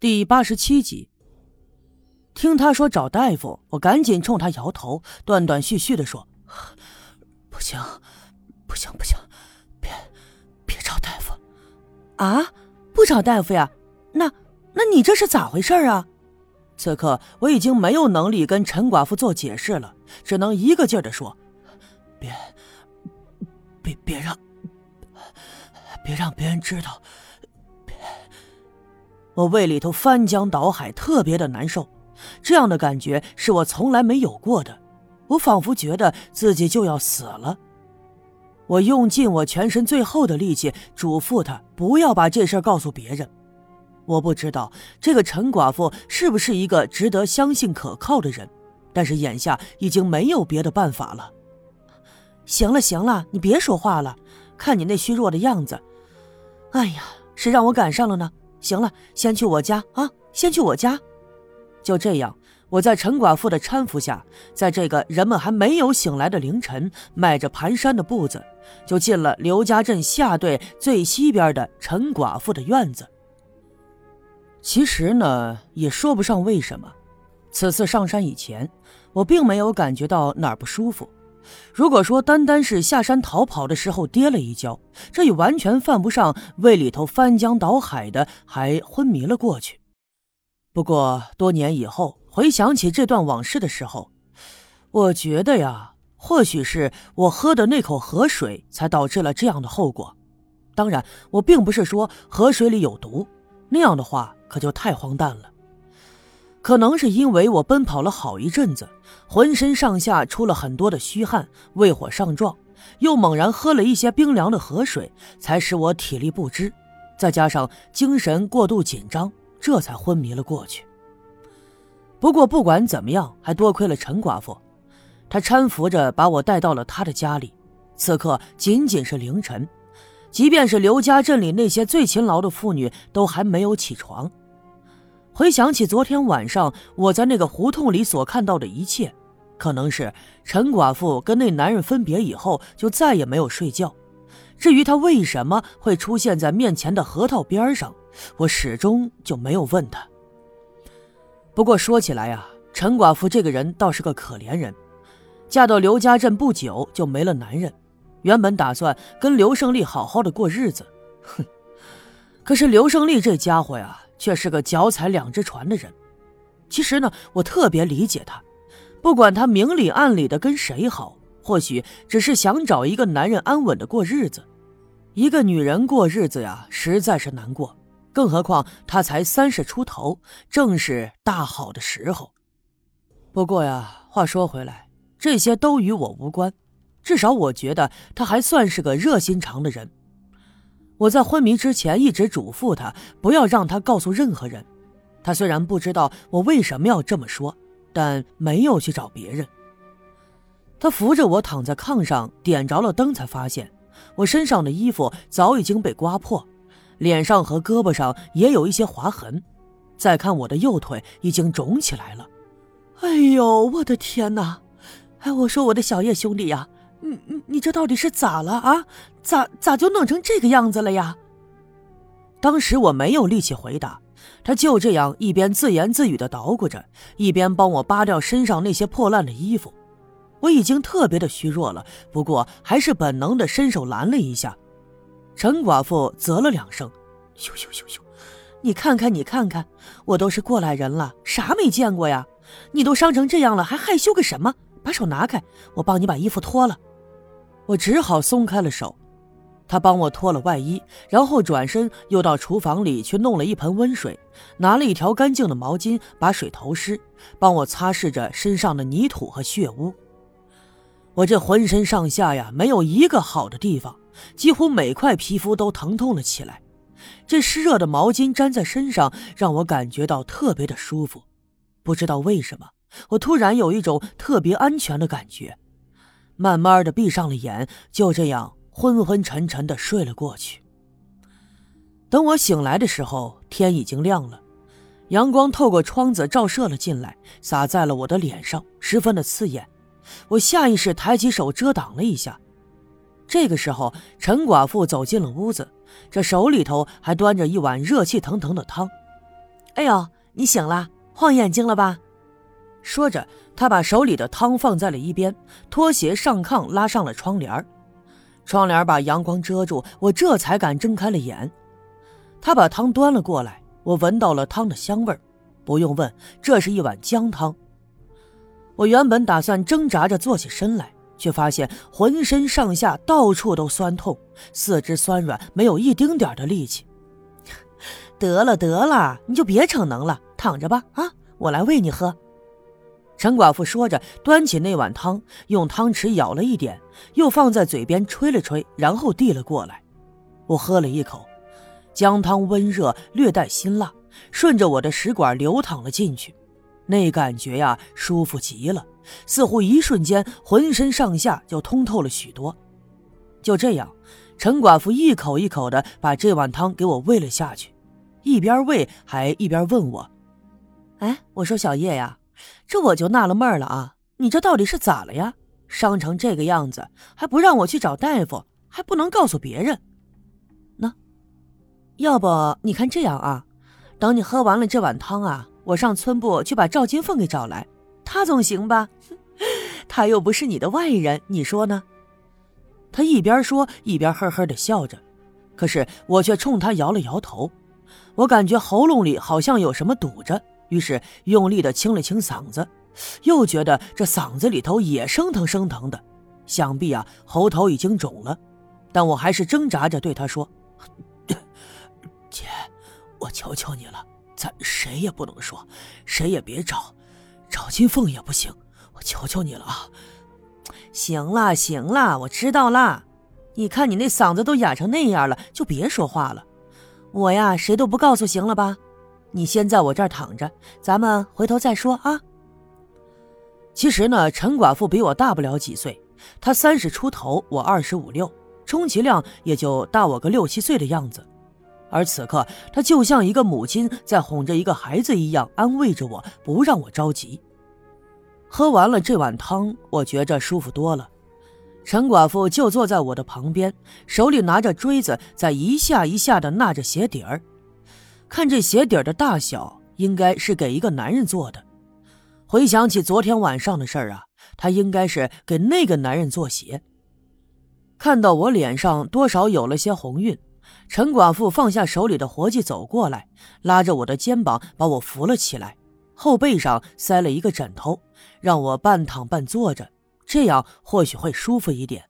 第八十七集，听他说找大夫，我赶紧冲他摇头，断断续续的说：“不行，不行，不行，别，别找大夫啊！不找大夫呀？那，那你这是咋回事啊？”此刻我已经没有能力跟陈寡妇做解释了，只能一个劲儿的说：“别，别，别让，别让别人知道。”我胃里头翻江倒海，特别的难受，这样的感觉是我从来没有过的。我仿佛觉得自己就要死了。我用尽我全身最后的力气，嘱咐他不要把这事告诉别人。我不知道这个陈寡妇是不是一个值得相信可靠的人，但是眼下已经没有别的办法了。行了行了，你别说话了，看你那虚弱的样子，哎呀，是让我赶上了呢。行了，先去我家啊！先去我家。就这样，我在陈寡妇的搀扶下，在这个人们还没有醒来的凌晨，迈着蹒跚的步子，就进了刘家镇下队最西边的陈寡妇的院子。其实呢，也说不上为什么，此次上山以前，我并没有感觉到哪儿不舒服。如果说单单是下山逃跑的时候跌了一跤，这也完全犯不上胃里头翻江倒海的，还昏迷了过去。不过多年以后回想起这段往事的时候，我觉得呀，或许是我喝的那口河水才导致了这样的后果。当然，我并不是说河水里有毒，那样的话可就太荒诞了。可能是因为我奔跑了好一阵子，浑身上下出了很多的虚汗，胃火上壮，又猛然喝了一些冰凉的河水，才使我体力不支，再加上精神过度紧张，这才昏迷了过去。不过不管怎么样，还多亏了陈寡妇，她搀扶着把我带到了她的家里。此刻仅仅是凌晨，即便是刘家镇里那些最勤劳的妇女都还没有起床。回想起昨天晚上我在那个胡同里所看到的一切，可能是陈寡妇跟那男人分别以后就再也没有睡觉。至于她为什么会出现在面前的核桃边上，我始终就没有问她。不过说起来呀，陈寡妇这个人倒是个可怜人，嫁到刘家镇不久就没了男人，原本打算跟刘胜利好好的过日子，哼，可是刘胜利这家伙呀。却是个脚踩两只船的人。其实呢，我特别理解他，不管他明里暗里的跟谁好，或许只是想找一个男人安稳的过日子。一个女人过日子呀，实在是难过，更何况她才三十出头，正是大好的时候。不过呀，话说回来，这些都与我无关，至少我觉得他还算是个热心肠的人。我在昏迷之前一直嘱咐他不要让他告诉任何人。他虽然不知道我为什么要这么说，但没有去找别人。他扶着我躺在炕上，点着了灯，才发现我身上的衣服早已经被刮破，脸上和胳膊上也有一些划痕。再看我的右腿已经肿起来了。哎呦，我的天哪！哎，我说我的小叶兄弟呀。你你你这到底是咋了啊？咋咋就弄成这个样子了呀？当时我没有力气回答，他就这样一边自言自语的捣鼓着，一边帮我扒掉身上那些破烂的衣服。我已经特别的虚弱了，不过还是本能的伸手拦了一下。陈寡妇啧了两声：“咻咻咻咻，你看看你看看，我都是过来人了，啥没见过呀？你都伤成这样了，还害羞个什么？把手拿开，我帮你把衣服脱了。”我只好松开了手，他帮我脱了外衣，然后转身又到厨房里去弄了一盆温水，拿了一条干净的毛巾把水投湿，帮我擦拭着身上的泥土和血污。我这浑身上下呀，没有一个好的地方，几乎每块皮肤都疼痛了起来。这湿热的毛巾粘在身上，让我感觉到特别的舒服。不知道为什么，我突然有一种特别安全的感觉。慢慢的闭上了眼，就这样昏昏沉沉的睡了过去。等我醒来的时候，天已经亮了，阳光透过窗子照射了进来，洒在了我的脸上，十分的刺眼。我下意识抬起手遮挡了一下。这个时候，陈寡妇走进了屋子，这手里头还端着一碗热气腾腾的汤。哎呦，你醒了，晃眼睛了吧？说着，他把手里的汤放在了一边，拖鞋上炕，拉上了窗帘窗帘把阳光遮住，我这才敢睁开了眼。他把汤端了过来，我闻到了汤的香味。不用问，这是一碗姜汤。我原本打算挣扎着坐起身来，却发现浑身上下到处都酸痛，四肢酸软，没有一丁点的力气。得了得了，你就别逞能了，躺着吧。啊，我来喂你喝。陈寡妇说着，端起那碗汤，用汤匙舀了一点，又放在嘴边吹了吹，然后递了过来。我喝了一口，姜汤温热，略带辛辣，顺着我的食管流淌了进去。那感觉呀，舒服极了，似乎一瞬间浑身上下就通透了许多。就这样，陈寡妇一口一口的把这碗汤给我喂了下去，一边喂还一边问我：“哎，我说小叶呀。”这我就纳了闷了啊！你这到底是咋了呀？伤成这个样子，还不让我去找大夫，还不能告诉别人。那，要不你看这样啊？等你喝完了这碗汤啊，我上村部去把赵金凤给找来，他总行吧？他又不是你的外人，你说呢？他一边说一边呵呵的笑着，可是我却冲他摇了摇头，我感觉喉咙里好像有什么堵着。于是用力的清了清嗓子，又觉得这嗓子里头也生疼生疼的，想必啊喉头已经肿了。但我还是挣扎着对他说：“ 姐，我求求你了，咱谁也不能说，谁也别找，找金凤也不行，我求求你了啊！”行了行了，我知道啦。你看你那嗓子都哑成那样了，就别说话了。我呀，谁都不告诉，行了吧？你先在我这儿躺着，咱们回头再说啊。其实呢，陈寡妇比我大不了几岁，她三十出头，我二十五六，充其量也就大我个六七岁的样子。而此刻，她就像一个母亲在哄着一个孩子一样，安慰着我，不让我着急。喝完了这碗汤，我觉着舒服多了。陈寡妇就坐在我的旁边，手里拿着锥子，在一下一下的纳着鞋底儿。看这鞋底的大小，应该是给一个男人做的。回想起昨天晚上的事儿啊，他应该是给那个男人做鞋。看到我脸上多少有了些红晕，陈寡妇放下手里的活计，走过来，拉着我的肩膀把我扶了起来，后背上塞了一个枕头，让我半躺半坐着，这样或许会舒服一点。